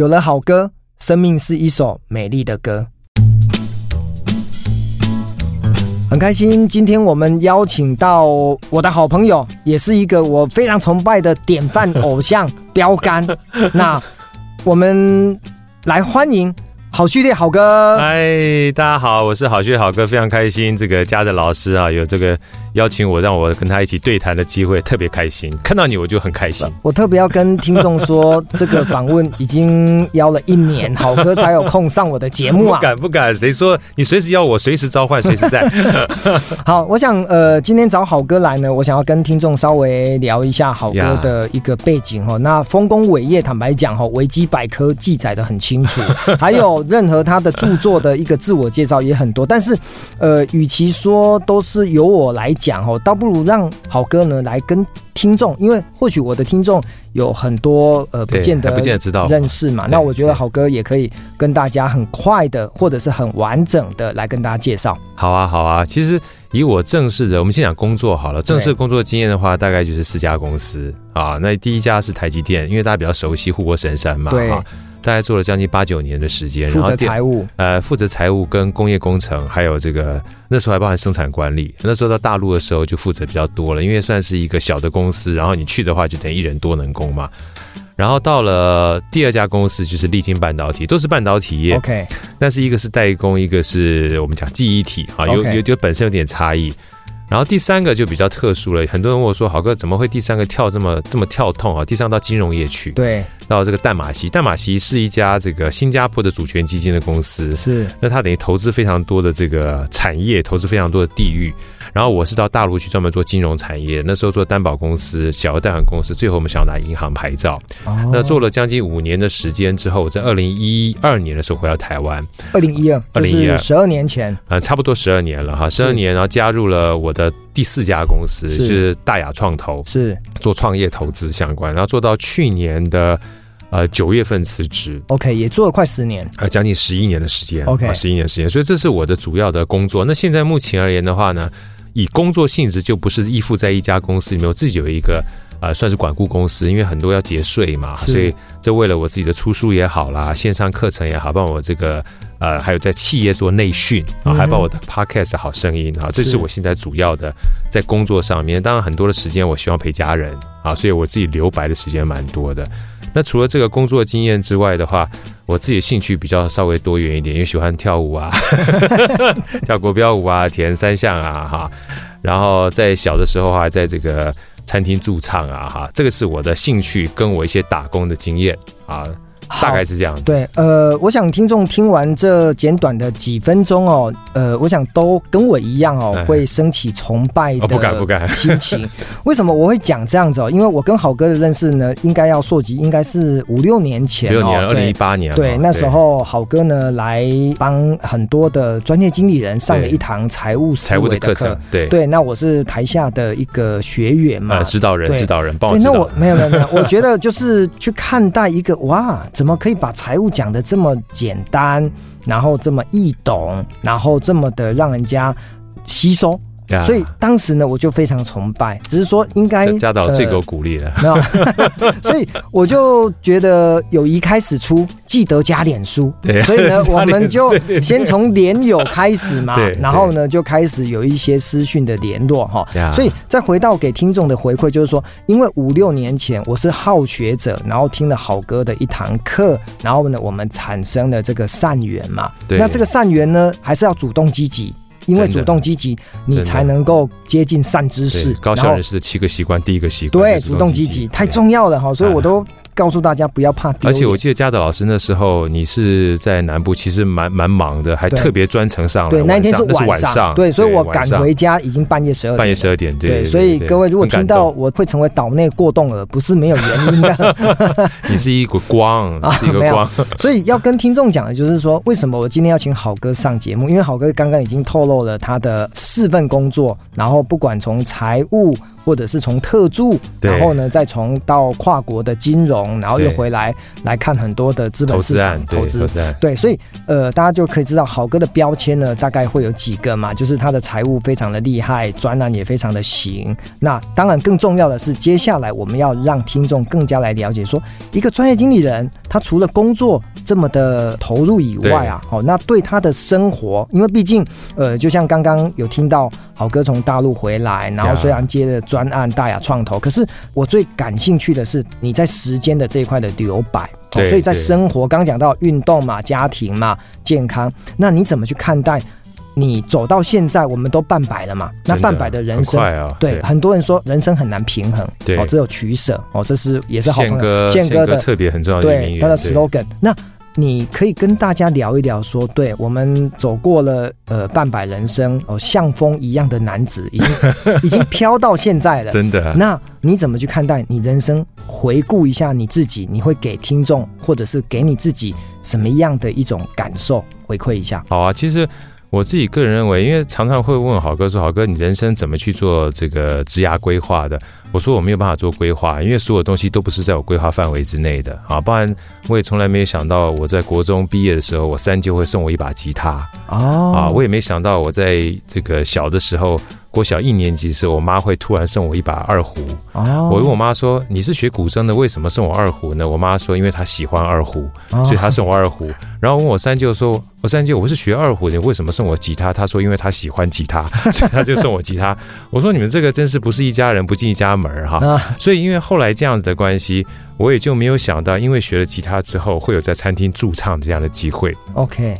有了好歌，生命是一首美丽的歌。很开心，今天我们邀请到我的好朋友，也是一个我非常崇拜的典范偶像 标杆。那我们来欢迎。好序列好哥，嗨，大家好，我是好序列好哥，非常开心，这个家的老师啊，有这个邀请我，让我跟他一起对谈的机会，特别开心。看到你我就很开心。我特别要跟听众说，这个访问已经邀了一年，好哥才有空上我的节目啊。不敢不敢，谁说你随时邀我，随时召唤，随时在。好，我想呃，今天找好哥来呢，我想要跟听众稍微聊一下好哥的一个背景哈。那丰功伟业，坦白讲哈，维基百科记载的很清楚，还有。任何他的著作的一个自我介绍也很多，但是，呃，与其说都是由我来讲哦，倒不如让好哥呢来跟听众，因为或许我的听众有很多呃不见得不见得知道认识嘛，那我觉得好哥也可以跟大家很快的或者是很完整的来跟大家介绍。好啊，好啊，其实以我正式的，我们先讲工作好了，正式工作经验的话，大概就是四家公司啊。那第一家是台积电，因为大家比较熟悉护国神山嘛，对。大概做了将近八九年的时间，负责财务，呃，负责财务跟工业工程，还有这个那时候还包含生产管理。那时候到大陆的时候就负责比较多了，因为算是一个小的公司，然后你去的话就等于一人多能工嘛。然后到了第二家公司就是力晶半导体，都是半导体业，OK，但是一个是代工，一个是我们讲记忆体啊，有有有本身有点差异。然后第三个就比较特殊了，很多人问我说：“好哥，怎么会第三个跳这么这么跳痛啊？第三个到金融业去，对，到这个淡马锡，淡马锡是一家这个新加坡的主权基金的公司，是，那他等于投资非常多的这个产业，投资非常多的地域。然后我是到大陆去专门做金融产业，那时候做担保公司、小额贷款公司，最后我们想要拿银行牌照。哦、那做了将近五年的时间之后，在二零一二年的时候回到台湾。二零一二，二零一二，十二年前，呃，差不多十二年了哈，十二年，然后加入了我的第四家公司，是就是大雅创投，是做创业投资相关，然后做到去年的呃九月份辞职。OK，也做了快十年，呃，将近十一年的时间。OK，十一年时间，所以这是我的主要的工作。那现在目前而言的话呢？以工作性质就不是依附在一家公司里面，我自己有一个呃算是管顾公司，因为很多要节税嘛，所以这为了我自己的出书也好啦，线上课程也好，帮我这个呃还有在企业做内训啊，还帮我的 podcast 好声音啊，这是我现在主要的在工作上面。当然很多的时间我希望陪家人啊，所以我自己留白的时间蛮多的。那除了这个工作经验之外的话，我自己兴趣比较稍微多元一点，因为喜欢跳舞啊，跳国标舞啊，铁人三项啊，哈。然后在小的时候还在这个餐厅驻唱啊，哈，这个是我的兴趣，跟我一些打工的经验啊。大概是这样子。对，呃，我想听众听完这简短的几分钟哦，呃，我想都跟我一样哦，会升起崇拜的心情。不敢不敢。心情 为什么我会讲这样子哦？因为我跟好哥的认识呢，应该要溯及，应该是五六年前，六年，二零一八年。对，那时候好哥呢来帮很多的专业经理人上了一堂财务思维的课程。对对，那我是台下的一个学员嘛，呃指导人，指导人，帮我。那我没有没有没有，我觉得就是去看待一个哇。怎么可以把财务讲得这么简单，然后这么易懂，然后这么的让人家吸收？所以当时呢，我就非常崇拜，只是说应该嘉导最给我鼓励了，没有，所以我就觉得友谊开始出，记得加脸书。对，所以呢，我们就先从脸友开始嘛，然后呢，就开始有一些私讯的联络哈。所以再回到给听众的回馈，就是说，因为五六年前我是好学者，然后听了好哥的一堂课，然后呢，我们产生了这个善缘嘛。对，那这个善缘呢，还是要主动积极。因为主动积极，你才能够接近善知识。高效人士的七个习惯，第一个习惯对主动积极太重要了哈，所以我都。告诉大家不要怕，而且我记得嘉德老师那时候你是在南部，其实蛮蛮忙的，还特别专程上来。对，那一天是晚上，对，所以我赶回家已经半夜十二点。半夜十二点，对。所以各位如果听到我会成为岛内过动儿，不是没有原因的。你是一股光，是一个光。所以要跟听众讲的就是说，为什么我今天要请好哥上节目？因为好哥刚刚已经透露了他的四份工作，然后不管从财务。或者是从特助，然后呢再从到跨国的金融，然后又回来来看很多的资本市场投资。对，所以呃，大家就可以知道好哥的标签呢，大概会有几个嘛，就是他的财务非常的厉害，专案也非常的行。那当然更重要的是，接下来我们要让听众更加来了解说，说一个专业经理人，他除了工作这么的投入以外啊，好、哦，那对他的生活，因为毕竟呃，就像刚刚有听到好哥从大陆回来，然后虽然接了专案大雅创投，可是我最感兴趣的是你在时间的这一块的留白。对，所以在生活，刚讲到运动嘛、家庭嘛、健康，那你怎么去看待？你走到现在，我们都半百了嘛？那半百的人生，对很多人说人生很难平衡，对，只有取舍哦。这是也是好朋友宪哥的特别很重要的对他的 slogan。那你可以跟大家聊一聊，说，对我们走过了呃半百人生哦，像风一样的男子，已经 已经飘到现在了，真的。那你怎么去看待你人生？回顾一下你自己，你会给听众或者是给你自己什么样的一种感受？回馈一下。好啊，其实。我自己个人认为，因为常常会问好哥说：“好哥，你人生怎么去做这个职涯规划的？”我说：“我没有办法做规划，因为所有东西都不是在我规划范围之内的啊。不然我也从来没有想到，我在国中毕业的时候，我三舅会送我一把吉他。啊，我也没想到，我在这个小的时候。”国小一年级的时候，我妈会突然送我一把二胡。哦，我问我妈说：“你是学古筝的，为什么送我二胡呢？”我妈说：“因为她喜欢二胡，所以她送我二胡。”然后问我三舅说：“我三舅，我是学二胡的，你为什么送我吉他？”他说：“因为他喜欢吉他，所以他就送我吉他。”我说：“你们这个真是不是一家人不进一家门哈。”所以因为后来这样子的关系，我也就没有想到，因为学了吉他之后，会有在餐厅驻唱这样的机会。OK，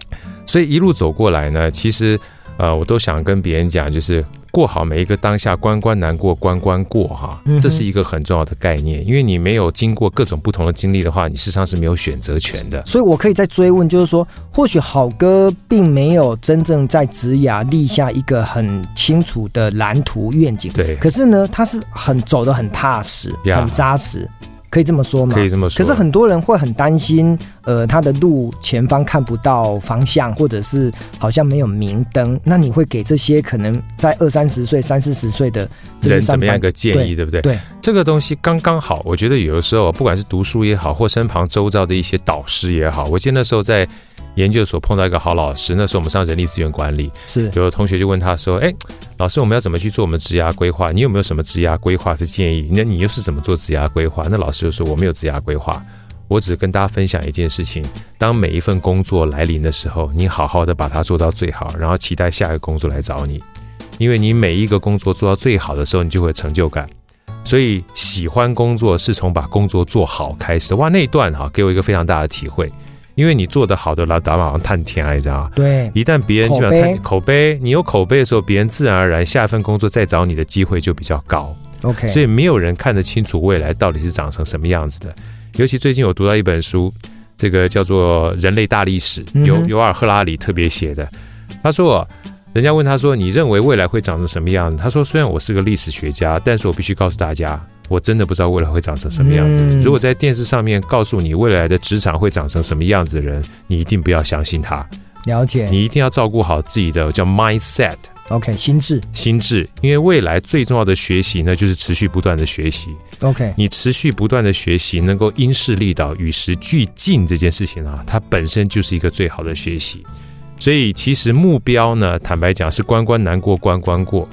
所以一路走过来呢，其实呃，我都想跟别人讲，就是。过好每一个当下，关关难过关关过哈，这是一个很重要的概念。因为你没有经过各种不同的经历的话，你事实上是没有选择权的。所以我可以再追问，就是说，或许好哥并没有真正在职涯立下一个很清楚的蓝图愿景，对。可是呢，他是很走得很踏实，很扎实。可以这么说吗？可以这么说。可是很多人会很担心，呃，他的路前方看不到方向，或者是好像没有明灯。那你会给这些可能在二三十岁、三四十岁的人怎么样一个建议，对，对不对？对，这个东西刚刚好。我觉得有的时候，不管是读书也好，或身旁周遭的一些导师也好，我记得那时候在。研究所碰到一个好老师，那时候我们上人力资源管理，是有的同学就问他说：“哎，老师，我们要怎么去做我们职涯规划？你有没有什么职涯规划的建议？那你又是怎么做职涯规划？”那老师就说：“我没有职涯规划，我只跟大家分享一件事情：当每一份工作来临的时候，你好好的把它做到最好，然后期待下一个工作来找你，因为你每一个工作做到最好的时候，你就会有成就感。所以喜欢工作是从把工作做好开始。哇，那一段哈，给我一个非常大的体会。”因为你做得好的，老打马上探天来着啊！对，一旦别人基本上看口碑，你有口碑的时候，别人自然而然下一份工作再找你的机会就比较高。OK，所以没有人看得清楚未来到底是长成什么样子的。尤其最近我读到一本书，这个叫做《人类大历史》，由尤尔赫拉里特别写的。他说，人家问他说：“你认为未来会长成什么样子？”他说：“虽然我是个历史学家，但是我必须告诉大家。”我真的不知道未来会长成什么样子。如果在电视上面告诉你未来的职场会长成什么样子的人，你一定不要相信他。了解。你一定要照顾好自己的叫 mindset。OK，心智。心智，因为未来最重要的学习呢，就是持续不断的学习。OK，你持续不断的学习，能够因势利导、与时俱进这件事情啊，它本身就是一个最好的学习。所以其实目标呢，坦白讲是关关难过关关过。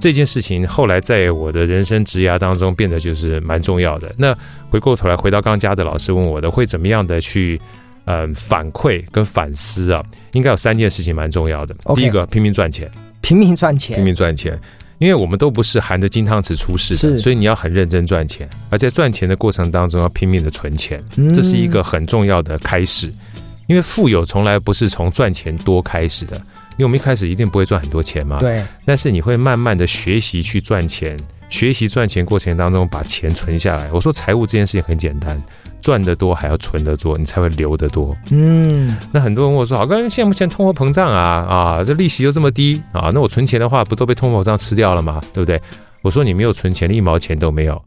这件事情后来在我的人生职涯当中变得就是蛮重要的。那回过头来，回到刚加的老师问我的，会怎么样的去嗯、呃、反馈跟反思啊？应该有三件事情蛮重要的。Okay, 第一个，拼命赚钱，拼命赚钱，拼命赚钱。因为我们都不是含着金汤匙出世的，所以你要很认真赚钱，而在赚钱的过程当中要拼命的存钱，这是一个很重要的开始。因为富有从来不是从赚钱多开始的。因为我们一开始一定不会赚很多钱嘛，对。但是你会慢慢的学习去赚钱，学习赚钱过程当中把钱存下来。我说财务这件事情很简单，赚得多还要存得多，你才会留得多。嗯。那很多人问我说：“好，刚现在目前通货膨胀啊啊，这利息又这么低啊，那我存钱的话不都被通货膨胀吃掉了吗？对不对？”我说：“你没有存钱，一毛钱都没有，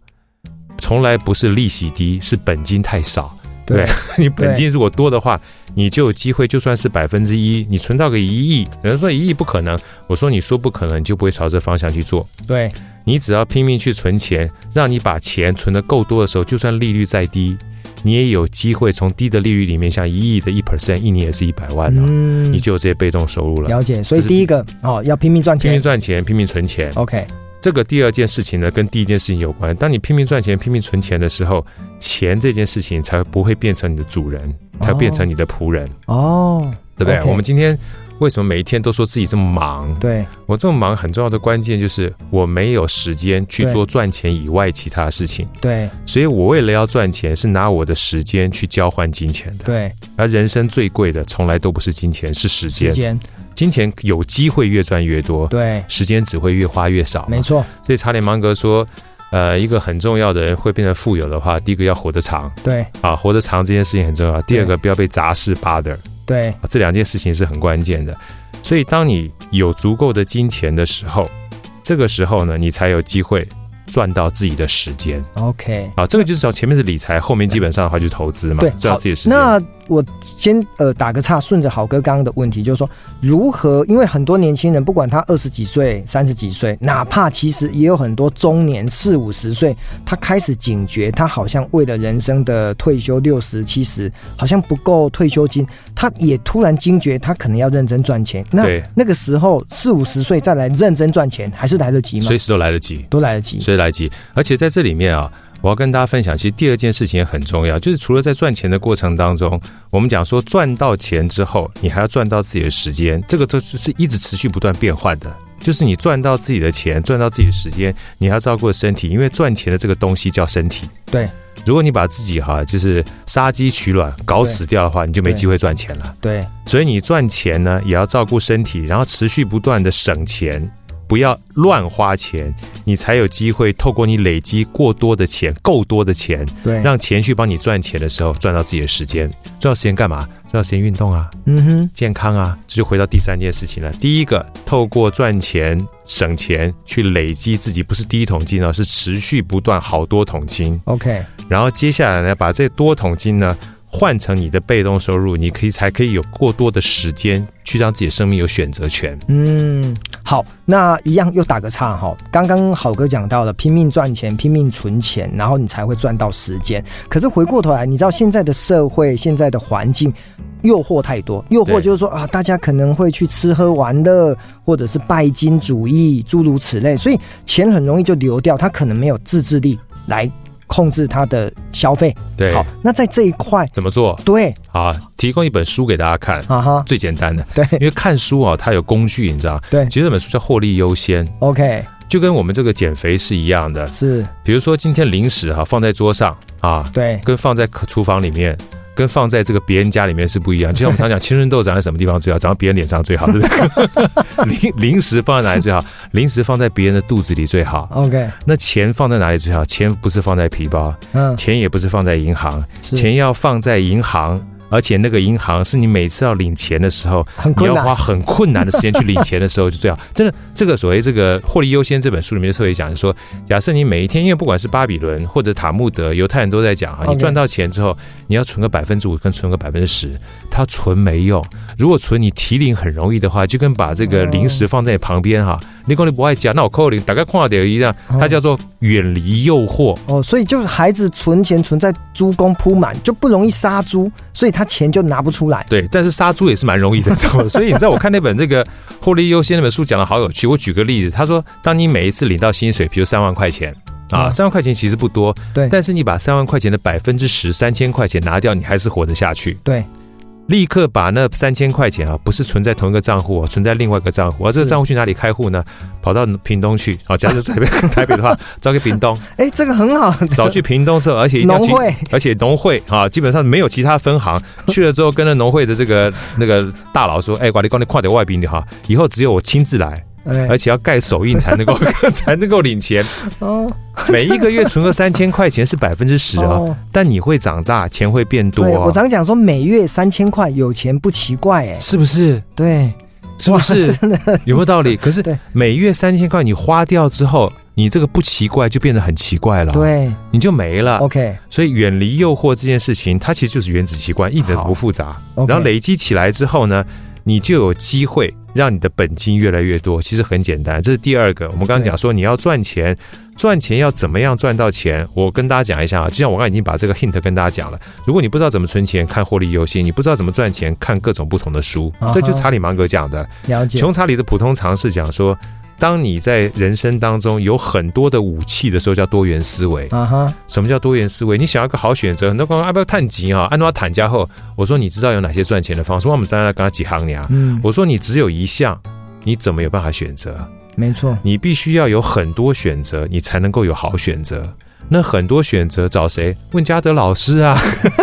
从来不是利息低，是本金太少。”对，你本金如果多的话，你就有机会，就算是百分之一，你存到个一亿，有人说一亿不可能，我说你说不可能，你就不会朝这方向去做。对，你只要拼命去存钱，让你把钱存的够多的时候，就算利率再低，你也有机会从低的利率里面，像一亿的一 percent，一年也是一百万的，嗯，你就有这些被动收入了。了解，所以第一个哦，要拼命赚钱，拼命赚钱，拼命存钱。OK。这个第二件事情呢，跟第一件事情有关。当你拼命赚钱、拼命存钱的时候，钱这件事情才不会变成你的主人，才变成你的仆人。哦，对不对？Okay. 我们今天为什么每一天都说自己这么忙？对，我这么忙，很重要的关键就是我没有时间去做赚钱以外其他事情。对，所以我为了要赚钱，是拿我的时间去交换金钱的。对，而人生最贵的从来都不是金钱，是时间。时间。金钱有机会越赚越多，对，时间只会越花越少，没错。所以查理芒格说，呃，一个很重要的人会变得富有的话，第一个要活得长，对，啊，活得长这件事情很重要。第二个不要被杂事 bother，对，啊，这两件事情是很关键的。所以当你有足够的金钱的时候，这个时候呢，你才有机会。赚到自己的时间，OK，好，这个就是讲前面是理财，后面基本上的话就是投资嘛，对，赚到自己的时间。那我先呃打个岔，顺着好哥刚刚的问题，就是说如何？因为很多年轻人，不管他二十几岁、三十几岁，哪怕其实也有很多中年四五十岁，他开始警觉，他好像为了人生的退休六十七十，好像不够退休金，他也突然惊觉，他可能要认真赚钱。那那个时候四五十岁再来认真赚钱，还是来得及吗？随时都来得及，都来得及。来得及，而且在这里面啊，我要跟大家分享，其实第二件事情也很重要，就是除了在赚钱的过程当中，我们讲说赚到钱之后，你还要赚到自己的时间，这个都是一直持续不断变换的。就是你赚到自己的钱，赚到自己的时间，你还要照顾身体，因为赚钱的这个东西叫身体。对，如果你把自己哈就是杀鸡取卵搞死掉的话，你就没机会赚钱了。对，所以你赚钱呢，也要照顾身体，然后持续不断的省钱。不要乱花钱，你才有机会透过你累积过多的钱，够多的钱，对，让钱去帮你赚钱的时候，赚到自己的时间。赚到时间干嘛？赚到时间运动啊，嗯哼，健康啊，这就回到第三件事情了。第一个，透过赚钱省钱去累积自己，不是第一桶金哦，是持续不断好多桶金。OK，然后接下来呢，把这多桶金呢。换成你的被动收入，你可以才可以有过多的时间去让自己的生命有选择权。嗯，好，那一样又打个岔哈。刚刚好哥讲到了拼命赚钱、拼命存钱，然后你才会赚到时间。可是回过头来，你知道现在的社会、现在的环境，诱惑太多。诱惑就是说啊，大家可能会去吃喝玩乐，或者是拜金主义，诸如此类，所以钱很容易就流掉。他可能没有自制力来。控制他的消费，对，好，那在这一块怎么做？对，啊，提供一本书给大家看，啊哈，最简单的，对，因为看书啊，它有工具，你知道，对，其实这本书叫获利优先，OK，就跟我们这个减肥是一样的，是，比如说今天零食哈放在桌上啊，对，跟放在厨房里面。跟放在这个别人家里面是不一样，就像我们常讲，青春痘长在什么地方最好？长在别人脸上最好，对不对？零零食放在哪里最好？零食放在别人的肚子里最好。OK，那钱放在哪里最好？钱不是放在皮包，嗯，钱也不是放在银行，钱要放在银行。而且那个银行是你每次要领钱的时候，你要花很困难的时间去领钱的时候就最好。真的，这个所谓这个获利优先这本书里面就特别讲说，假设你每一天，因为不管是巴比伦或者塔木德，犹太人都在讲哈，你赚到钱之后，你要存个百分之五跟存个百分之十，他存没用。如果存你提领很容易的话，就跟把这个零食放在你旁边哈，你讲你不爱加，那我扣零，大概跨点一样，它叫做远离诱惑。哦，所以就是孩子存钱存在猪公铺满，就不容易杀猪，所以他。钱就拿不出来，对，但是杀猪也是蛮容易的，所以你知道，我看那本这个获利优先那本书讲的好有趣。我举个例子，他说，当你每一次领到薪水，比如三万块钱啊，三万块钱其实不多，对，但是你把三万块钱的百分之十，三千块钱拿掉，你还是活得下去，对。立刻把那三千块钱啊，不是存在同一个账户，存在另外一个账户。而这个账户去哪里开户呢？跑到屏东去。啊，假如台北 台北的话，找给屏东。哎，这个很好。找去屏东之后，而且一定要去，而且农会啊，基本上没有其他分行。去了之后，跟着农会的这个那个大佬说：“哎，管理官，你快点外宾的哈，以后只有我亲自来。”而且要盖手印才能够 才能够领钱哦。每一个月存个三千块钱是百分之十哦，但你会长大，钱会变多。我常讲说，每月三千块有钱不奇怪，哎，是不是？对，是不是？有没有道理？可是每月三千块你花掉之后，你这个不奇怪就变得很奇怪了，对，你就没了。OK，所以远离诱惑这件事情，它其实就是原子习惯，一点都不复杂。然后累积起来之后呢，你就有机会让你的本金越来越多。其实很简单，这是第二个。我们刚刚讲说，你要赚钱，赚钱要怎么样赚到钱？我跟大家讲一下啊，就像我刚刚已经把这个 hint 跟大家讲了。如果你不知道怎么存钱，看获利游戏；你不知道怎么赚钱，看各种不同的书。这就是查理芒格讲的。了解。穷查理的普通常识讲说。当你在人生当中有很多的武器的时候，叫多元思维。啊哈，什么叫多元思维？你想要个好选择，很多朋友要不要探级啊？按照坦家后，我说你知道有哪些赚钱的方式？我们再来跟他几行呀。嗯，我说你只有一项，你怎么有办法选择？没错，你必须要有很多选择，你才能够有好选择。那很多选择找谁？问嘉德老师啊，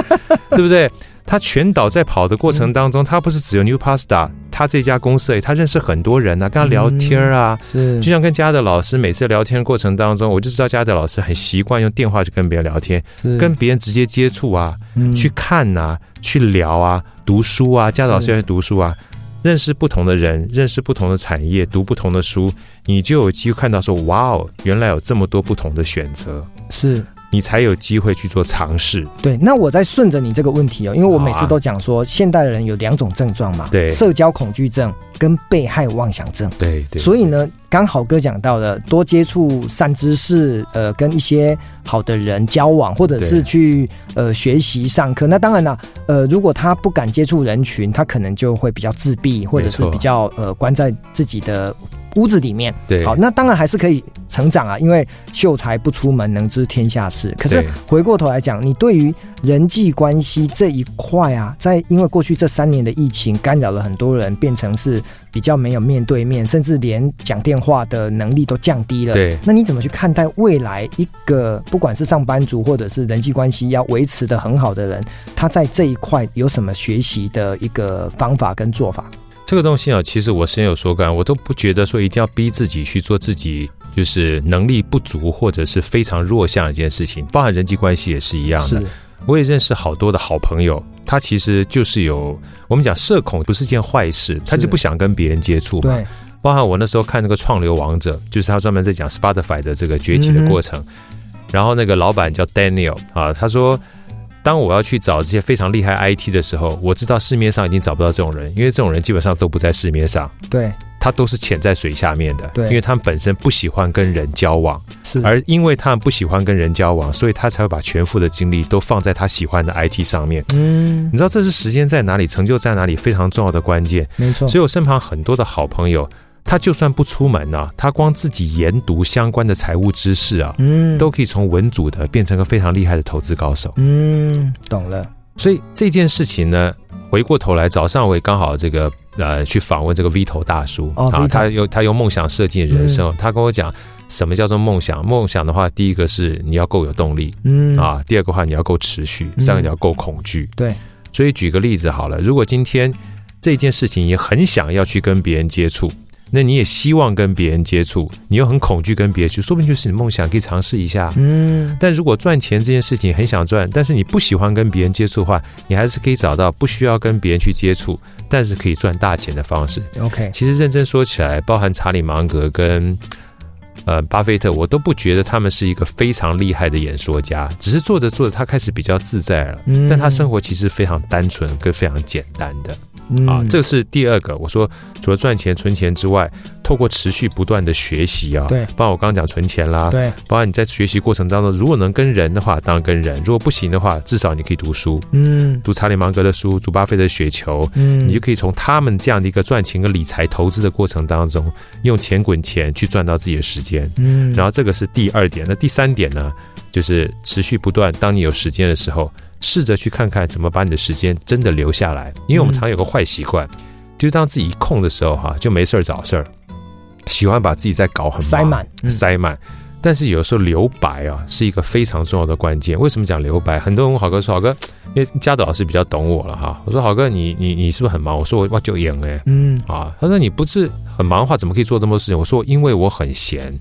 对不对？他全岛在跑的过程当中，他不是只有 New Pasta，他这家公司，他认识很多人啊，跟他聊天啊，是。就像跟嘉德老师每次聊天过程当中，我就知道嘉德老师很习惯用电话去跟别人聊天，跟别人直接接触啊，去看啊，去聊啊，读书啊，嘉德老师要去读书啊，认识不同的人，认识不同的产业，读不同的书，你就有机会看到说，哇哦，原来有这么多不同的选择，是。你才有机会去做尝试。对，那我再顺着你这个问题哦，因为我每次都讲说，现代人有两种症状嘛，对，社交恐惧症跟被害妄想症。对对。所以呢，刚好哥讲到的，多接触善知识，呃，跟一些好的人交往，或者是去呃学习上课。那当然了，呃，如果他不敢接触人群，他可能就会比较自闭，或者是比较呃关在自己的。屋子里面，对，好，那当然还是可以成长啊，因为秀才不出门，能知天下事。可是回过头来讲，你对于人际关系这一块啊，在因为过去这三年的疫情干扰了很多人，变成是比较没有面对面，甚至连讲电话的能力都降低了。对，那你怎么去看待未来一个不管是上班族或者是人际关系要维持的很好的人，他在这一块有什么学习的一个方法跟做法？这个东西啊，其实我深有所感，我都不觉得说一定要逼自己去做自己就是能力不足或者是非常弱项的一件事情，包含人际关系也是一样的。我也认识好多的好朋友，他其实就是有我们讲社恐不是件坏事，他就不想跟别人接触嘛。对，包含我那时候看那个创流王者，就是他专门在讲 Spotify 的这个崛起的过程，嗯、然后那个老板叫 Daniel 啊，他说。当我要去找这些非常厉害 IT 的时候，我知道市面上已经找不到这种人，因为这种人基本上都不在市面上。对，他都是潜在水下面的。对，因为他们本身不喜欢跟人交往，是。而因为他们不喜欢跟人交往，所以他才会把全副的精力都放在他喜欢的 IT 上面。嗯，你知道这是时间在哪里，成就在哪里非常重要的关键。没错。所以我身旁很多的好朋友。他就算不出门啊，他光自己研读相关的财务知识啊，嗯，都可以从文组的变成个非常厉害的投资高手。嗯，懂了。所以这件事情呢，回过头来，早上我也刚好这个呃去访问这个 V 头大叔、哦、啊，他用他用梦想设计人生、嗯，他跟我讲什么叫做梦想？梦想的话，第一个是你要够有动力，嗯啊，第二个话你要够持续，三个你要够恐惧、嗯。对，所以举个例子好了，如果今天这件事情也很想要去跟别人接触。那你也希望跟别人接触，你又很恐惧跟别人去，说不定就是你梦想，可以尝试一下。嗯，但如果赚钱这件事情很想赚，但是你不喜欢跟别人接触的话，你还是可以找到不需要跟别人去接触，但是可以赚大钱的方式。OK，其实认真说起来，包含查理芒格跟呃巴菲特，我都不觉得他们是一个非常厉害的演说家，只是做着做着他开始比较自在了，嗯但他生活其实非常单纯跟非常简单的。啊，这是第二个。我说，除了赚钱、存钱之外，透过持续不断的学习啊，对，包括我刚刚讲存钱啦，对，包括你在学习过程当中，如果能跟人的话，当然跟人；如果不行的话，至少你可以读书，嗯，读查理芒格的书，读巴菲特的雪球，嗯，你就可以从他们这样的一个赚钱跟理财投资的过程当中，用钱滚钱去赚到自己的时间，嗯，然后这个是第二点。那第三点呢，就是持续不断，当你有时间的时候。试着去看看怎么把你的时间真的留下来，因为我们常有个坏习惯，就是当自己一空的时候哈，就没事儿找事儿，喜欢把自己在搞很塞满，塞满。但是有的时候留白啊，是一个非常重要的关键。为什么讲留白？很多人问好哥说：“好哥，因为嘉德老师比较懂我了哈。”我说：“好哥，你你你是不是很忙？”我说：“我我就赢哎，嗯啊。”他说：“你不是很忙的话，怎么可以做这么多事情？”我说：“因为我很闲。”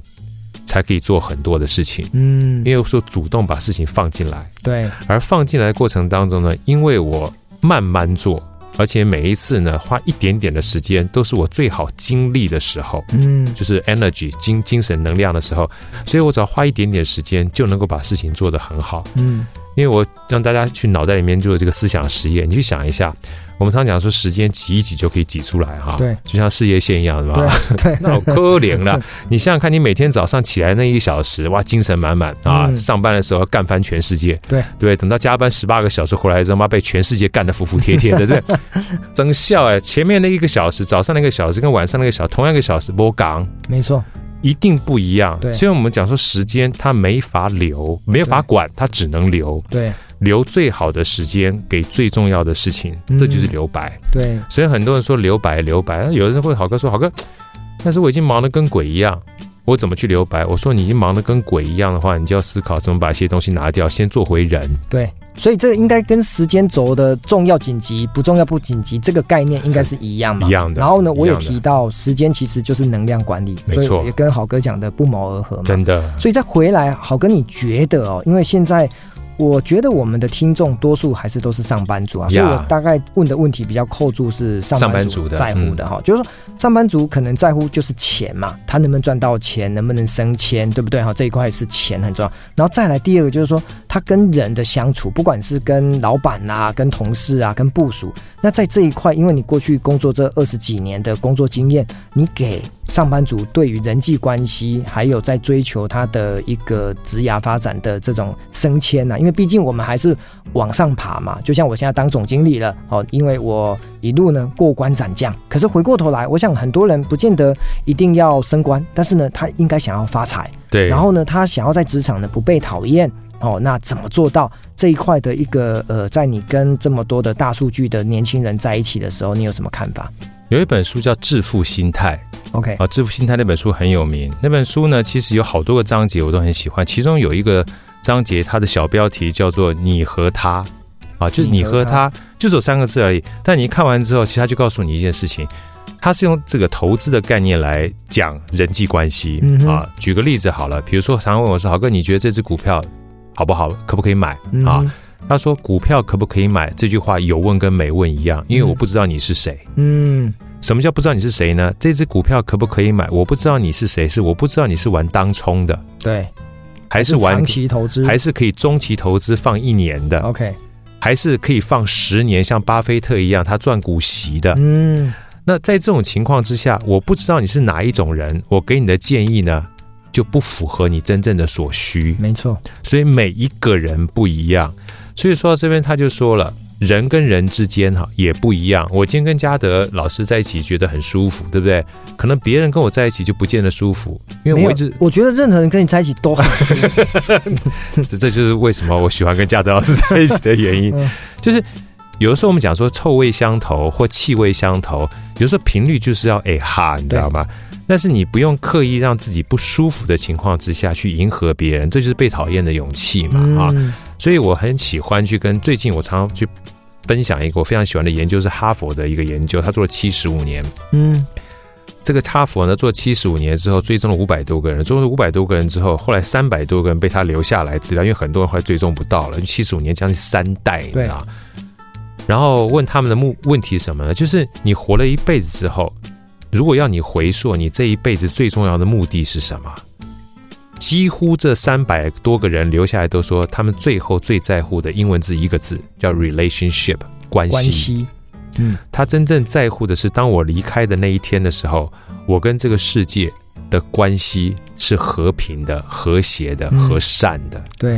才可以做很多的事情，嗯，因为说主动把事情放进来，对，而放进来的过程当中呢，因为我慢慢做，而且每一次呢，花一点点的时间都是我最好精力的时候，嗯，就是 energy 精精神能量的时候，所以我只要花一点点时间就能够把事情做得很好，嗯，因为我让大家去脑袋里面做这个思想实验，你去想一下。我们常讲说，时间挤一挤就可以挤出来哈，对，就像事业线一样，是吧？对，那好可怜了。你想想看，你每天早上起来那一小时，哇，精神满满啊！嗯、上班的时候要干翻全世界，对对。等到加班十八个小时回来之后，妈被全世界干得服服帖帖的，对。真笑哎！前面那一个小时，早上那个小时跟晚上那个小时，同样一个小时，不讲，没错，一定不一样。对，所以我们讲说，时间它没法留，没法管，它只能留。对。留最好的时间给最重要的事情，这就是留白。嗯、对，所以很多人说留白，留白。有的人会好哥说，好哥，但是我已经忙得跟鬼一样，我怎么去留白？我说你已经忙得跟鬼一样的话，你就要思考怎么把一些东西拿掉，先做回人。对，所以这个应该跟时间轴的重要紧急不重要不紧急这个概念应该是一样嘛？一样的。然后呢，我有提到时间其实就是能量管理，没错，所以也跟好哥讲的不谋而合嘛。真的。所以再回来，好哥，你觉得哦？因为现在。我觉得我们的听众多数还是都是上班族啊，所以我大概问的问题比较扣住是上班族在乎的哈，就是说上班族可能在乎就是钱嘛，他能不能赚到钱，能不能升迁，对不对哈？这一块是钱很重要。然后再来第二个就是说他跟人的相处，不管是跟老板啊、跟同事啊、跟部属，那在这一块，因为你过去工作这二十几年的工作经验，你给。上班族对于人际关系，还有在追求他的一个职涯发展的这种升迁呐，因为毕竟我们还是往上爬嘛。就像我现在当总经理了，哦，因为我一路呢过关斩将。可是回过头来，我想很多人不见得一定要升官，但是呢，他应该想要发财。对。然后呢，他想要在职场呢不被讨厌。哦，那怎么做到这一块的一个呃，在你跟这么多的大数据的年轻人在一起的时候，你有什么看法？有一本书叫《致富心态》，OK，啊，《致富心态》那本书很有名。那本书呢，其实有好多个章节我都很喜欢。其中有一个章节，它的小标题叫做“你和他”，啊，就是你和他，就只有三个字而已。但你一看完之后，其实他就告诉你一件事情，他是用这个投资的概念来讲人际关系啊。举个例子好了，比如说常常问我说：“豪哥，你觉得这只股票好不好？可不可以买？”啊。他说：“股票可不可以买？”这句话有问跟没问一样，因为我不知道你是谁。嗯，什么叫不知道你是谁呢？这只股票可不可以买？我不知道你是谁，是我不知道你是玩当冲的，对，还是玩长期投资，还是可以中期投资放一年的？OK，还是可以放十年，像巴菲特一样，他赚股息的。嗯，那在这种情况之下，我不知道你是哪一种人，我给你的建议呢，就不符合你真正的所需。没错，所以每一个人不一样。所以说到这边，他就说了，人跟人之间哈也不一样。我今天跟嘉德老师在一起觉得很舒服，对不对？可能别人跟我在一起就不见得舒服，因为我一直我觉得任何人跟你在一起都很舒服。这这就是为什么我喜欢跟嘉德老师在一起的原因。就是有的时候我们讲说臭味相投或气味相投，有时候频率就是要哎哈，你知道吗？但是你不用刻意让自己不舒服的情况之下去迎合别人，这就是被讨厌的勇气嘛啊！所以我很喜欢去跟最近我常常去分享一个我非常喜欢的研究，是哈佛的一个研究，他做了七十五年。嗯，这个哈佛呢做了七十五年之后，追踪了五百多个人，追踪了五百多个人之后，后来三百多个人被他留下来资料，因为很多人后来追踪不到了，七十五年将近三代，你知道？然后问他们的目问题是什么呢？就是你活了一辈子之后，如果要你回溯你这一辈子最重要的目的是什么？几乎这三百多个人留下来都说，他们最后最在乎的英文字一个字叫 relationship 关系。嗯，他真正在乎的是，当我离开的那一天的时候，我跟这个世界的关系是和平的、和谐的、和善的。嗯、对，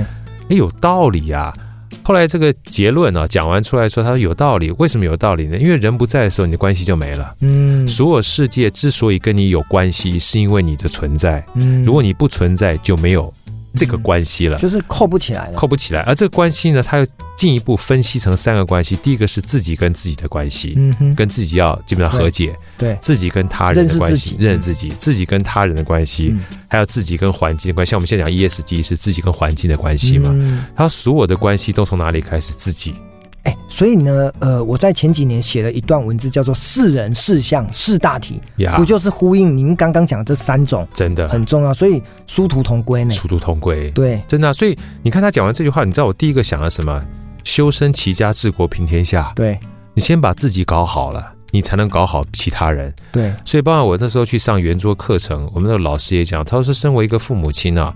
哎，有道理呀、啊。后来这个结论呢、啊，讲完出来说，他说有道理。为什么有道理呢？因为人不在的时候，你的关系就没了。嗯，所有世界之所以跟你有关系，是因为你的存在。嗯，如果你不存在，就没有这个关系了，就是扣不起来了，扣不起来。而这个关系呢，它又进一步分析成三个关系。第一个是自己跟自己的关系，嗯哼，跟自己要基本上和解。对，自己跟他人的关系，认识自己，认自己，跟他人的关系，嗯、还有自己跟环境的关系。像我们现在讲 ESG 是自己跟环境的关系嘛？嗯、他所有的关系都从哪里开始？自己。哎，所以呢，呃，我在前几年写了一段文字，叫做“四人、四相、四大体”，不就是呼应您刚刚讲的这三种？真的很重要。所以殊途同归呢？殊途同归，对，真的、啊。所以你看他讲完这句话，你知道我第一个想了什么？修身齐家治国平天下。对。你先把自己搞好了，你才能搞好其他人。对，所以包括我那时候去上圆桌课程，我们的老师也讲，他说，身为一个父母亲啊，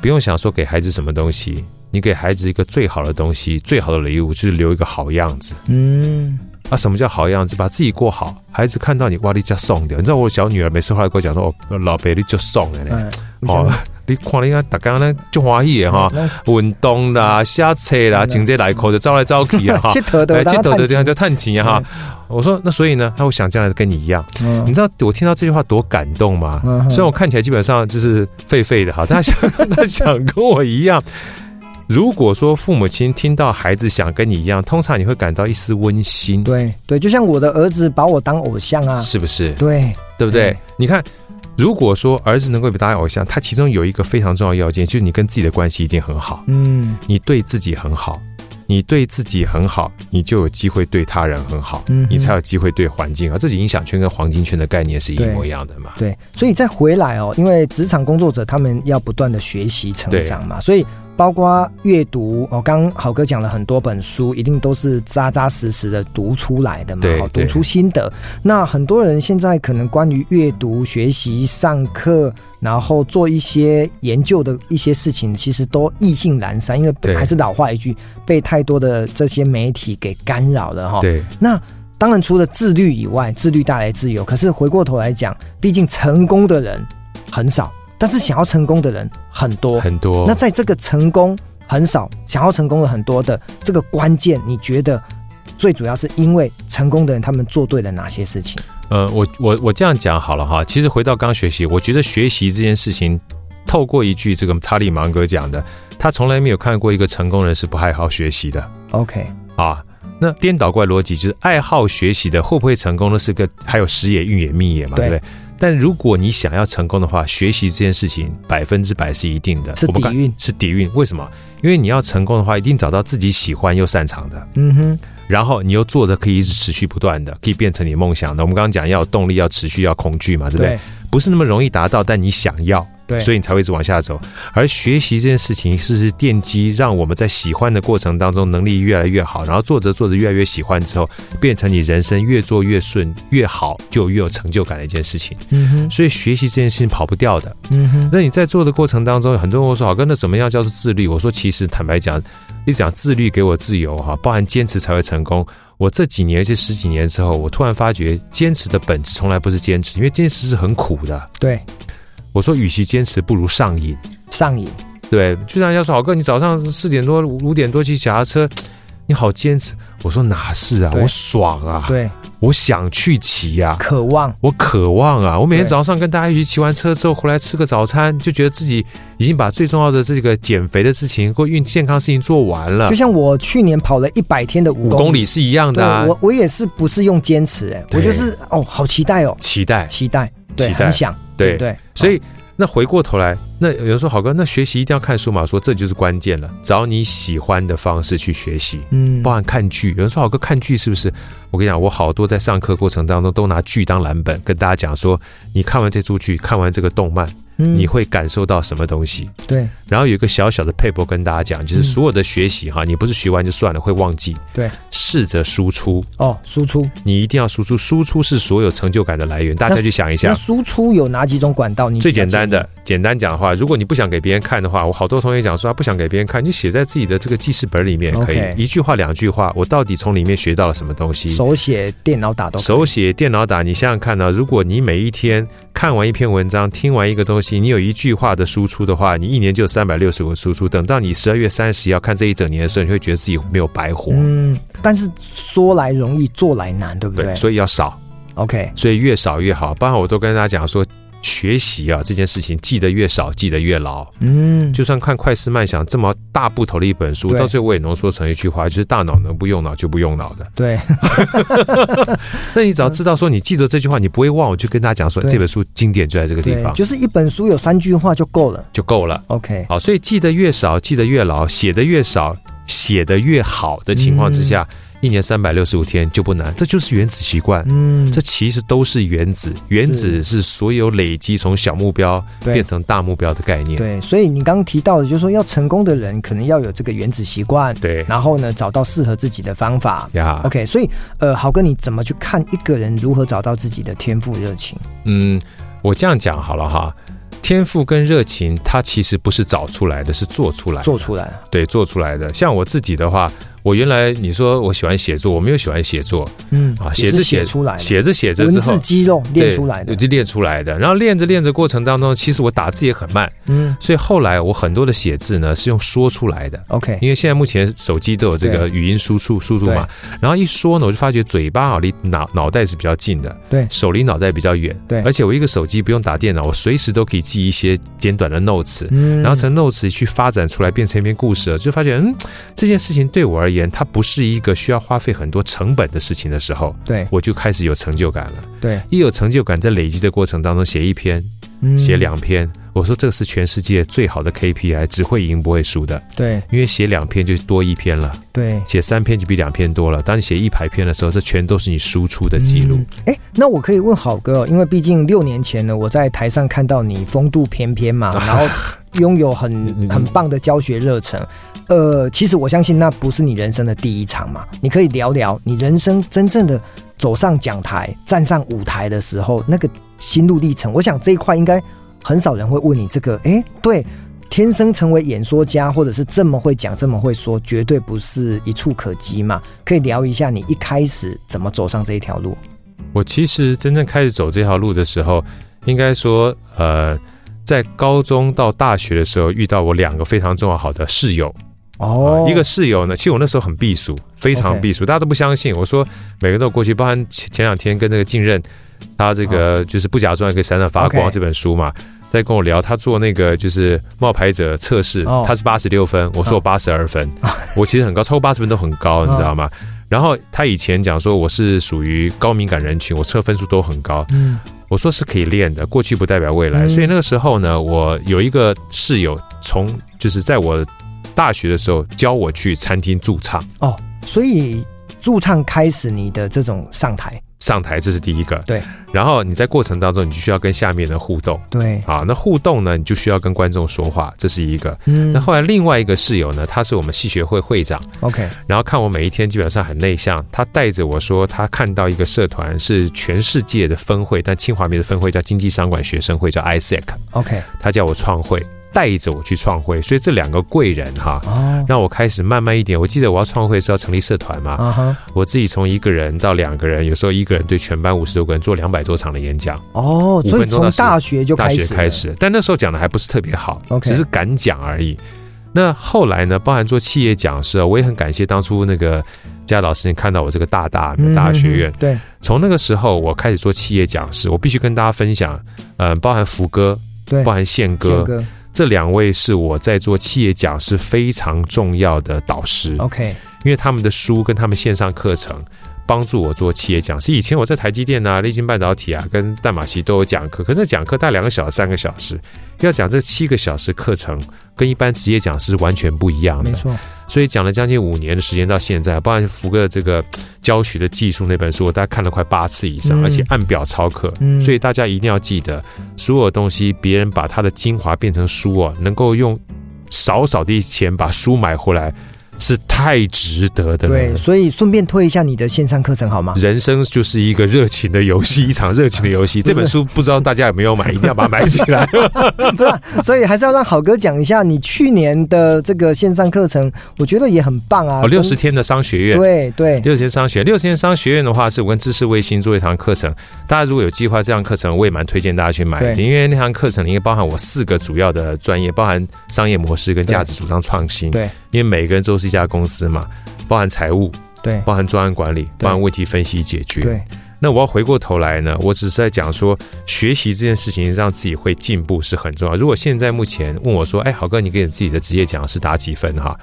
不用想说给孩子什么东西，你给孩子一个最好的东西，最好的礼物就是留一个好样子。嗯，啊，什么叫好样子？把自己过好，孩子看到你，哇，你家送掉。你知道我小女儿每次后来跟我讲说，哦，老爸你就送的呢。哦，你看你看大家呢就欢喜的哈，运动啦、下车啦、经济来口就招来招去啊 哈，切头的，切头的这样就叹气哈。我说那所以呢，他会想将来跟你一样。你知道我听到这句话多感动吗？虽然我看起来基本上就是废废的哈，但他想 他想跟我一样。如果说父母亲听到孩子想跟你一样，通常你会感到一丝温馨。对对，就像我的儿子把我当偶像啊，是不是？对，对不对？你看。如果说儿子能够被当偶像，他其中有一个非常重要的要件，就是你跟自己的关系一定很好。嗯，你对自己很好，你对自己很好，你就有机会对他人很好，嗯，你才有机会对环境啊。这是影响圈跟黄金圈的概念是一模一样的嘛？对，对，所以再回来哦，因为职场工作者他们要不断的学习成长嘛，所以。包括阅读哦，刚好哥讲了很多本书，一定都是扎扎实实的读出来的嘛，好读出心得。那很多人现在可能关于阅读、学习、上课，然后做一些研究的一些事情，其实都意兴阑珊，因为还是老话一句，被太多的这些媒体给干扰了哈。对，那当然除了自律以外，自律带来自由。可是回过头来讲，毕竟成功的人很少。但是想要成功的人很多很多，那在这个成功很少，想要成功的很多的这个关键，你觉得最主要是因为成功的人他们做对了哪些事情？呃，我我我这样讲好了哈。其实回到刚刚学习，我觉得学习这件事情，透过一句这个查理芒格讲的，他从来没有看过一个成功人是不爱好学习的。OK 啊，那颠倒过来逻辑就是爱好学习的会不会成功？那是个还有时也运也命也嘛，对不对？但如果你想要成功的话，学习这件事情百分之百是一定的，是底蕴，是底蕴。为什么？因为你要成功的话，一定找到自己喜欢又擅长的，嗯哼，然后你又做的可以一直持续不断的，可以变成你梦想的。我们刚刚讲要有动力，要持续，要恐惧嘛，对不对？对，不是那么容易达到，但你想要。对，所以你才会一直往下走。而学习这件事情，是是奠基，让我们在喜欢的过程当中，能力越来越好，然后做着做着越来越喜欢之后，变成你人生越做越顺越好，就越有成就感的一件事情。嗯哼，所以学习这件事情跑不掉的。嗯哼，那你在做的过程当中，很多人会说：“好哥，那怎么样叫做自律？”我说：“其实坦白讲，你讲自律给我自由哈，包含坚持才会成功。我这几年这十几年之后，我突然发觉，坚持的本质从来不是坚持，因为坚持是很苦的。对。”我说，与其坚持，不如上瘾。上瘾，对，就像人家说，好哥，你早上四点多、五点多骑脚踏车，你好坚持。我说哪是啊，我爽啊，对，我想去骑呀，渴望，我渴望啊。我每天早上跟大家一起骑完车之后回来吃个早餐，就觉得自己已经把最重要的这个减肥的事情或运健康事情做完了。就像我去年跑了一百天的五公里是一样的啊。我我也是不是用坚持哎，我就是哦，好期待哦，期待，期待。对，很想对对，所以那回过头来，那有人说好哥，那学习一定要看书嘛？说这就是关键了，找你喜欢的方式去学习，嗯，包含看剧。有人说好哥看剧是不是？我跟你讲，我好多在上课过程当中都拿剧当蓝本，跟大家讲说，你看完这出剧，看完这个动漫。你会感受到什么东西？对，然后有一个小小的撇步跟大家讲，就是所有的学习哈，你不是学完就算了，会忘记。对，试着输出哦，输出，你一定要输出，输出是所有成就感的来源。大家去想一下，那输出有哪几种管道？你最简单的，简单讲的话，如果你不想给别人看的话，我好多同学讲说他不想给别人看，你写在自己的这个记事本里面可以，一句话两句话，我到底从里面学到了什么东西？手写、电脑打都。手写、电脑打，你想想看呢？如果你每一天看完一篇文章，听完一个东西，你有一句话。的输出的话，你一年就有三百六十个输出。等到你十二月三十要看这一整年的时候，你会觉得自己没有白活。嗯，但是说来容易，做来难，对不对？对，所以要少。OK，所以越少越好。包括我都跟大家讲说。学习啊，这件事情记得越少，记得越牢。嗯，就算看快思慢想这么大部头的一本书，到最后我也浓缩成一句话，就是大脑能不用脑就不用脑的。对。那你只要知道说，你记得这句话，你不会忘，我就跟大家讲说，这本书经典就在这个地方。就是一本书有三句话就够了，就够了。OK，好，所以记得越少，记得越牢，写得越少，写得越好的情况之下。嗯一年三百六十五天就不难，这就是原子习惯。嗯，这其实都是原子，原子是所有累积从小目标变成大目标的概念。对，所以你刚刚提到的，就是说要成功的人，可能要有这个原子习惯。对，然后呢，找到适合自己的方法。呀，OK，所以呃，豪哥，你怎么去看一个人如何找到自己的天赋热情？嗯，我这样讲好了哈。天赋跟热情，它其实不是找出来的，是做出来的。做出来，对，做出来的。像我自己的话。我原来你说我喜欢写作，我没有喜欢写作，嗯啊，写着写出来，写着写着之后，文字肌肉练出来的，就练出来的。然后练着练着过程当中，其实我打字也很慢，嗯，所以后来我很多的写字呢是用说出来的，OK，因为现在目前手机都有这个语音输出输出嘛，然后一说呢，我就发觉嘴巴啊离脑脑袋是比较近的，对，手离脑袋比较远，对，而且我一个手机不用打电脑，我随时都可以记一些简短的 notes，嗯，然后从 notes 去发展出来变成一篇故事，就发觉嗯，这件事情对我而言，它不是一。个需要花费很多成本的事情的时候，对，我就开始有成就感了。对，一有成就感，在累积的过程当中，写一篇，写两篇，我说这是全世界最好的 KPI，只会赢不会输的。对，因为写两篇就多一篇了。对，写三篇就比两篇多了。当你写一排篇的时候，这全都是你输出的记录。哎，那我可以问好哥，因为毕竟六年前呢，我在台上看到你风度翩翩嘛，然后拥有很很棒的教学热忱。呃，其实我相信那不是你人生的第一场嘛。你可以聊聊你人生真正的走上讲台、站上舞台的时候那个心路历程。我想这一块应该很少人会问你这个。哎，对，天生成为演说家，或者是这么会讲、这么会说，绝对不是一触可及嘛。可以聊一下你一开始怎么走上这一条路？我其实真正开始走这条路的时候，应该说，呃，在高中到大学的时候遇到我两个非常重要好的室友。哦、oh. 啊，一个室友呢，其实我那时候很避暑，非常避俗，大家都不相信。我说每个人都过去，包含前前两天跟那个晋任，他这个就是不假装也可以闪闪发光这本书嘛，在跟我聊，他做那个就是冒牌者测试，他是八十六分，我说我八十二分，我其实很高，超过八十分都很高，你知道吗？然后他以前讲说我是属于高敏感人群，我测分数都很高，嗯，我说是可以练的，过去不代表未来，所以那个时候呢，我有一个室友，从就是在我。大学的时候教我去餐厅驻唱哦，所以驻唱开始你的这种上台，上台这是第一个，对。然后你在过程当中，你就需要跟下面的互动，对。啊，那互动呢，你就需要跟观众说话，这是一个。嗯。那后来另外一个室友呢，他是我们系学会会长，OK。然后看我每一天基本上很内向，他带着我说，他看到一个社团是全世界的分会，但清华没的分会叫经济商管学生会，叫 ISEC，OK。他叫我创会。带着我去创会，所以这两个贵人哈，让我开始慢慢一点。我记得我要创会是要成立社团嘛，我自己从一个人到两个人，有时候一个人对全班五十多个人做两百多场的演讲。哦，所以从大学就开始，大学开始，但那时候讲的还不是特别好，只是敢讲而已。那后来呢，包含做企业讲师，我也很感谢当初那个佳老师，你看到我这个大大大学院，对，从那个时候我开始做企业讲师，我必须跟大家分享，嗯，包含福哥，对，包含宪哥。这两位是我在做企业讲师非常重要的导师，OK，因为他们的书跟他们线上课程帮助我做企业讲师。以前我在台积电啊、立晶半导体啊、跟淡马锡都有讲课，可是讲课大概两个小时、三个小时，要讲这七个小时课程，跟一般职业讲师完全不一样的。没错。所以讲了将近五年的时间到现在，包含福哥的这个教学的技术那本书，我大概看了快八次以上，而且按表操课。所以大家一定要记得，所有东西别人把它的精华变成书哦，能够用少少的钱把书买回来。是太值得的了。对，所以顺便推一下你的线上课程好吗？人生就是一个热情的游戏，一场热情的游戏。这本书不知道大家有没有买，一定要把它买起来。不是，所以还是要让好哥讲一下你去年的这个线上课程，我觉得也很棒啊。哦，六十天的商学院。对对，六十天商学院，六十天商学院的话，是我跟知识卫星做一堂课程。大家如果有计划这堂课程，我也蛮推荐大家去买的，因为那堂课程里面包含我四个主要的专业，包含商业模式跟价值主张创新。对，因为每个人都是一家公司嘛。包含财务，对，包含专案管理，包含问题分析解决。对，那我要回过头来呢，我只是在讲说，学习这件事情让自己会进步是很重要。如果现在目前问我说，哎，豪哥，你给你自己的职业讲师打几分哈？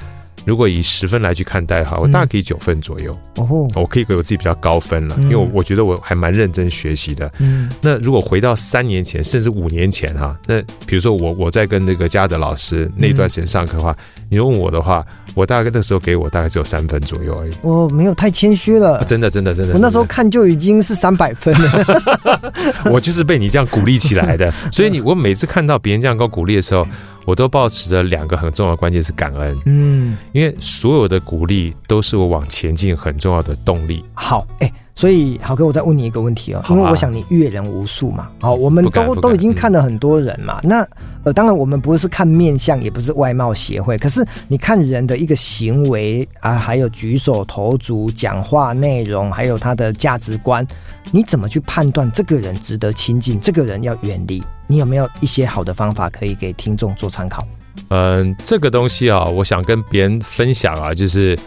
如果以十分来去看待哈，我大概可以九分左右。哦，我可以给我自己比较高分了，因为我觉得我还蛮认真学习的。嗯，那如果回到三年前，甚至五年前哈，那比如说我我在跟那个嘉德老师那段时间上课的话。你问我的话，我大概那时候给我大概只有三分左右而已。我没有太谦虚了，啊，真的真的真的。我那时候看就已经是三百分了。我就是被你这样鼓励起来的，所以你我每次看到别人这样给我鼓励的时候，我都保持着两个很重要的关键是感恩。嗯，因为所有的鼓励都是我往前进很重要的动力。好，哎、欸。所以，好哥，我再问你一个问题哦，因为我想你阅人无数嘛，好，我们都都已经看了很多人嘛。那呃，当然我们不是看面相，也不是外貌协会，可是你看人的一个行为啊，还有举手投足、讲话内容，还有他的价值观，你怎么去判断这个人值得亲近，这个人要远离？你有没有一些好的方法可以给听众做参考？嗯，这个东西啊，我想跟别人分享啊，就是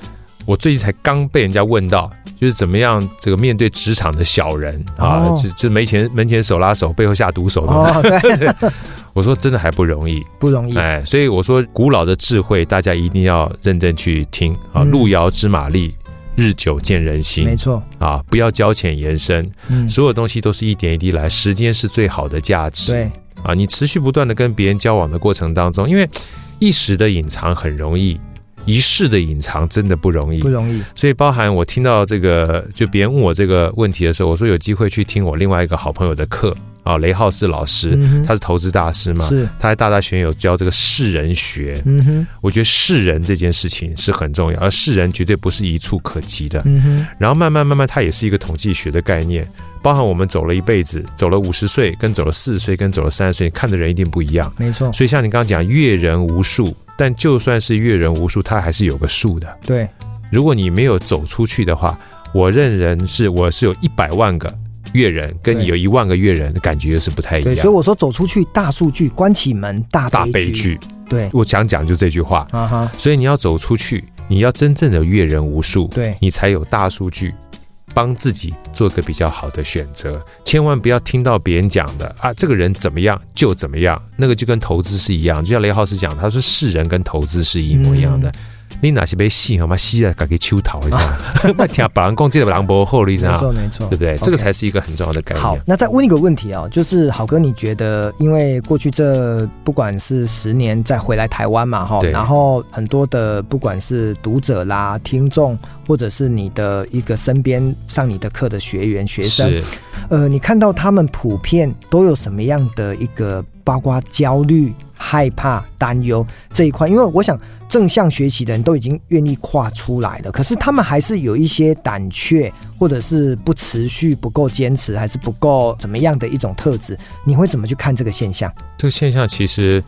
我最近才刚被人家问到。就是怎么样这个面对职场的小人啊，就就门前门前手拉手，背后下毒手的。哦，对。我说真的还不容易，不容易。哎，所以我说古老的智慧，大家一定要认真去听啊。路遥知马力，日久见人心。没错啊，不要交浅言深。嗯，所有东西都是一点一滴来，时间是最好的价值。对啊，你持续不断的跟别人交往的过程当中，因为一时的隐藏很容易。一世的隐藏真的不容易，不容易。所以包含我听到这个，就别人问我这个问题的时候，我说有机会去听我另外一个好朋友的课啊，雷浩是老师，他是投资大师嘛，是他在大大学有教这个世人学。嗯哼，我觉得世人这件事情是很重要，而世人绝对不是一触可及的。嗯哼，然后慢慢慢慢，它也是一个统计学的概念，包含我们走了一辈子，走了五十岁，跟走了四十岁，跟走了三十岁，看的人一定不一样。没错。所以像你刚刚讲，阅人无数。但就算是阅人无数，它还是有个数的。对，如果你没有走出去的话，我认人是我是有一百万个阅人，跟你有一万个阅人的感觉是不太一样。对，所以我说走出去，大数据关起门，大大悲剧。对，我想讲就这句话。啊哈，所以你要走出去，你要真正的阅人无数，对，你才有大数据。帮自己做个比较好的选择，千万不要听到别人讲的啊，这个人怎么样就怎么样，那个就跟投资是一样，就像雷浩斯讲，他说世人跟投资是一模一样的。你哪些被戏好吗？戏啊，改给秋桃一下，那听别人攻击的狼博后了一下，没错没错，对不对？这个才是一个很重要的概念。好，那再问一个问题啊，就是好哥，你觉得，因为过去这不管是十年再回来台湾嘛，哈，然后很多的不管是读者啦、听众，或者是你的一个身边上你的课的学员、学生，呃，你看到他们普遍都有什么样的一个，包括焦虑？害怕、担忧这一块，因为我想正向学习的人都已经愿意跨出来了，可是他们还是有一些胆怯，或者是不持续、不够坚持，还是不够怎么样的一种特质。你会怎么去看这个现象？这个现象其实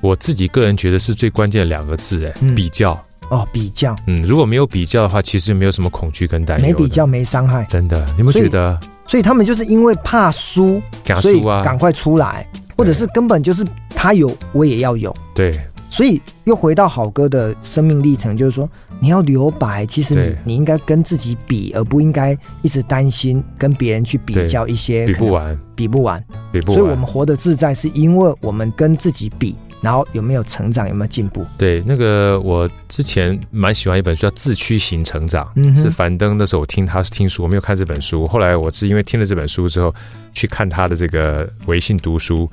我自己个人觉得是最关键的两个字，哎、嗯，比较哦，比较，嗯，如果没有比较的话，其实没有什么恐惧跟担忧，没比较没伤害，真的，你有没有觉得？所以，所以他们就是因为怕输，所以赶快出来。或者是根本就是他有，我也要有。对，所以又回到好哥的生命历程，就是说你要留白，其实你你应该跟自己比，而不应该一直担心跟别人去比较一些。比不完，比不完，比不完。所以我们活得自在，是因为我们跟自己比，然后有没有成长，有没有进步？对，那个我之前蛮喜欢一本书叫《自驱型成长》，嗯，是樊登的时候我听他听书，我没有看这本书，后来我是因为听了这本书之后。去看他的这个微信读书，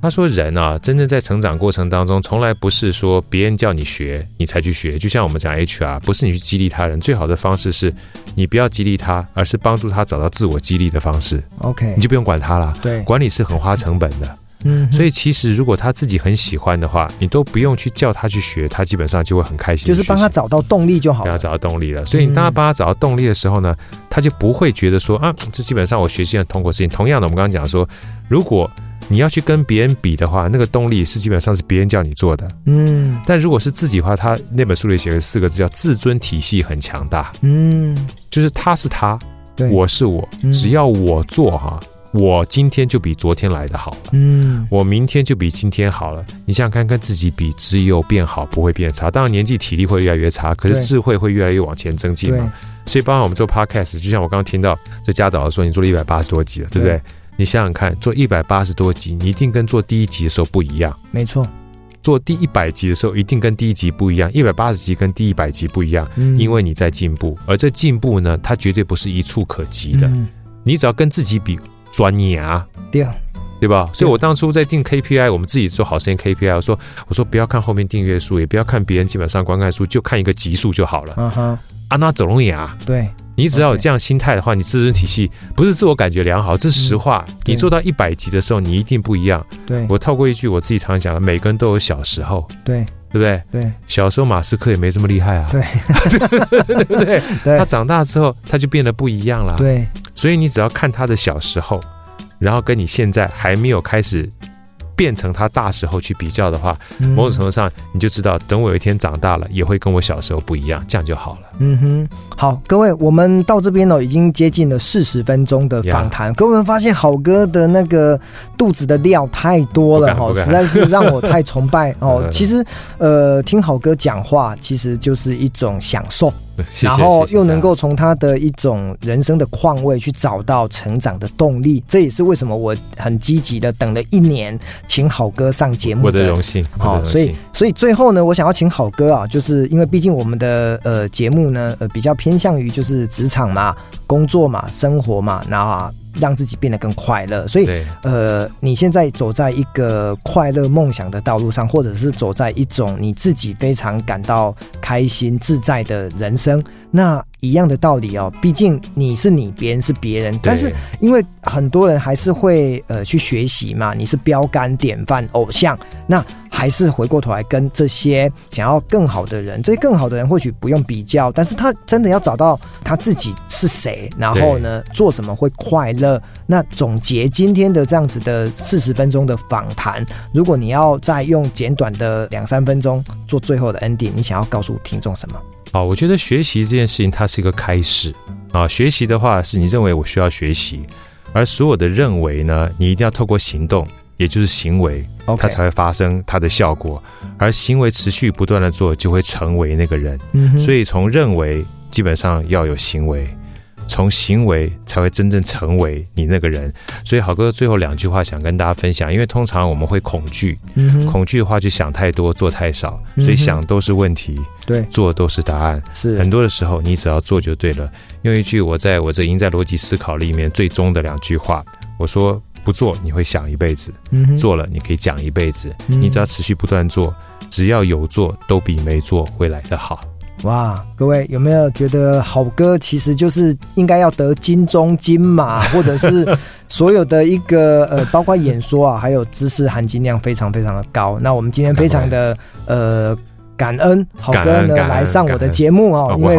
他说人啊，真正在成长过程当中，从来不是说别人叫你学，你才去学。就像我们讲 HR，不是你去激励他人，最好的方式是你不要激励他，而是帮助他找到自我激励的方式。OK，你就不用管他了。对，管理是很花成本的。嗯，所以其实如果他自己很喜欢的话，你都不用去叫他去学，他基本上就会很开心。就是帮他找到动力就好了。帮他找到动力了。所以你当他帮他找到动力的时候呢，他就不会觉得说啊，这基本上我学习很痛苦的事情。同样的，我们刚刚讲说，如果你要去跟别人比的话，那个动力是基本上是别人叫你做的。嗯。但如果是自己的话，他那本书里写了四个字叫自尊体系很强大。嗯。就是他是他，我是我，只要我做哈。我今天就比昨天来的好了，嗯，我明天就比今天好了。你想想看，跟自己比，只有变好，不会变差。当然，年纪体力会越来越差，可是智慧会越来越往前增进嘛。所以，包含我们做 podcast，就像我刚刚听到这家导说，你做了一百八十多集了，对不对？你想想看，做一百八十多集，你一定跟做第一集的时候不一样。没错，做第一百集的时候，一定跟第一集不一样。一百八十集跟第一百集不一样，因为你在进步，而这进步呢，它绝对不是一触可及的。你只要跟自己比。专业啊，对，对对吧？所以我当初在定 KPI，我们自己做好声音 KPI，我说我说不要看后面订阅数，也不要看别人基本上观看数，就看一个集数就好了。嗯哼，啊，那走龙眼啊，对。你只要有这样心态的话，你自尊体系不是自我感觉良好，这是实话。你做到一百集的时候，你一定不一样。对，我透过一句我自己常讲的，每个人都有小时候。对，对不对？对，小时候马斯克也没这么厉害啊。对，对不对？他长大之后，他就变得不一样了。对，所以你只要看他的小时候，然后跟你现在还没有开始。变成他大时候去比较的话，某种程度上你就知道，等我有一天长大了，也会跟我小时候不一样，这样就好了。嗯哼，好，各位，我们到这边呢，已经接近了四十分钟的访谈。各位发现好哥的那个肚子的料太多了哈，实在是让我太崇拜哦。其实，呃，听好哥讲话，其实就是一种享受。然后又能够从他的一种人生的况味去找到成长的动力，这也是为什么我很积极的等了一年，请好哥上节目的。我的荣幸。好，所以所以最后呢，我想要请好哥啊，就是因为毕竟我们的呃节目呢，呃比较偏向于就是职场嘛、工作嘛、生活嘛，那。让自己变得更快乐，所以，呃，你现在走在一个快乐梦想的道路上，或者是走在一种你自己非常感到开心自在的人生，那一样的道理哦。毕竟你是你，别人是别人，但是因为很多人还是会呃去学习嘛，你是标杆、典范、偶像，那。还是回过头来跟这些想要更好的人，这些更好的人或许不用比较，但是他真的要找到他自己是谁，然后呢，做什么会快乐。那总结今天的这样子的四十分钟的访谈，如果你要再用简短的两三分钟做最后的 ending，你想要告诉听众什么？好，我觉得学习这件事情它是一个开始啊。学习的话是你认为我需要学习，而所有的认为呢，你一定要透过行动。也就是行为.它才会发生它的效果，而行为持续不断的做，就会成为那个人。嗯，所以从认为基本上要有行为，从行为才会真正成为你那个人。所以好哥最后两句话想跟大家分享，因为通常我们会恐惧，嗯，恐惧的话就想太多，做太少，所以想都是问题，对，做都是答案。是很多的时候，你只要做就对了。用一句我在我这赢在逻辑思考里面最终的两句话，我说。不做你会想一辈子，做了你可以讲一辈子。你只要持续不断做，只要有做，都比没做会来得好。哇，各位有没有觉得好歌其实就是应该要得金钟金马，或者是所有的一个呃，包括演说啊，还有知识含金量非常非常的高。那我们今天非常的呃。感恩好哥呢来上我的节目哦，因为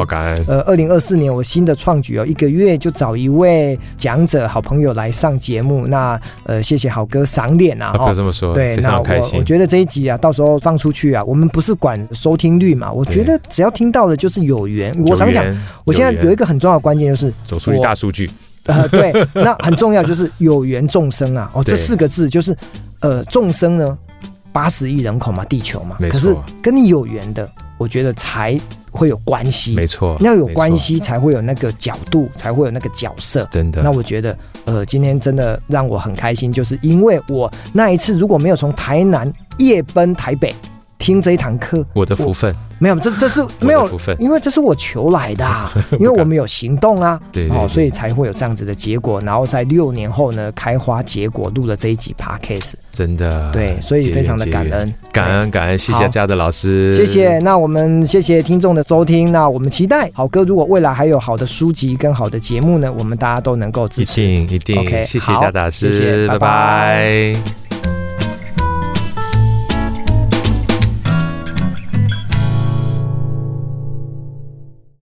呃，二零二四年我新的创举哦，一个月就找一位讲者好朋友来上节目。那呃，谢谢好哥赏脸啊，不要这么说，对，那我我觉得这一集啊，到时候放出去啊，我们不是管收听率嘛，我觉得只要听到的就是有缘。我常讲，我现在有一个很重要的关键就是走出一大数据。呃，对，那很重要就是有缘众生啊，哦，这四个字就是呃，众生呢。八十亿人口嘛，地球嘛，可是跟你有缘的，我觉得才会有关系。没错，要有关系才会有那个角度，才会有那个角色。真的。那我觉得，呃，今天真的让我很开心，就是因为我那一次如果没有从台南夜奔台北听这一堂课，我的福分。没有，这这是没有福分，因为这是我求来的，啊，因为我们有行动啊，对，哦，所以才会有这样子的结果，然后在六年后呢，开花结果，录了这一集 Podcast，真的，对，所以非常的感恩，感恩感恩，谢谢嘉德老师，谢谢，那我们谢谢听众的收听，那我们期待好哥如果未来还有好的书籍跟好的节目呢，我们大家都能够支持，一定一定，OK，谢谢嘉德老师，谢谢，拜拜。拜拜。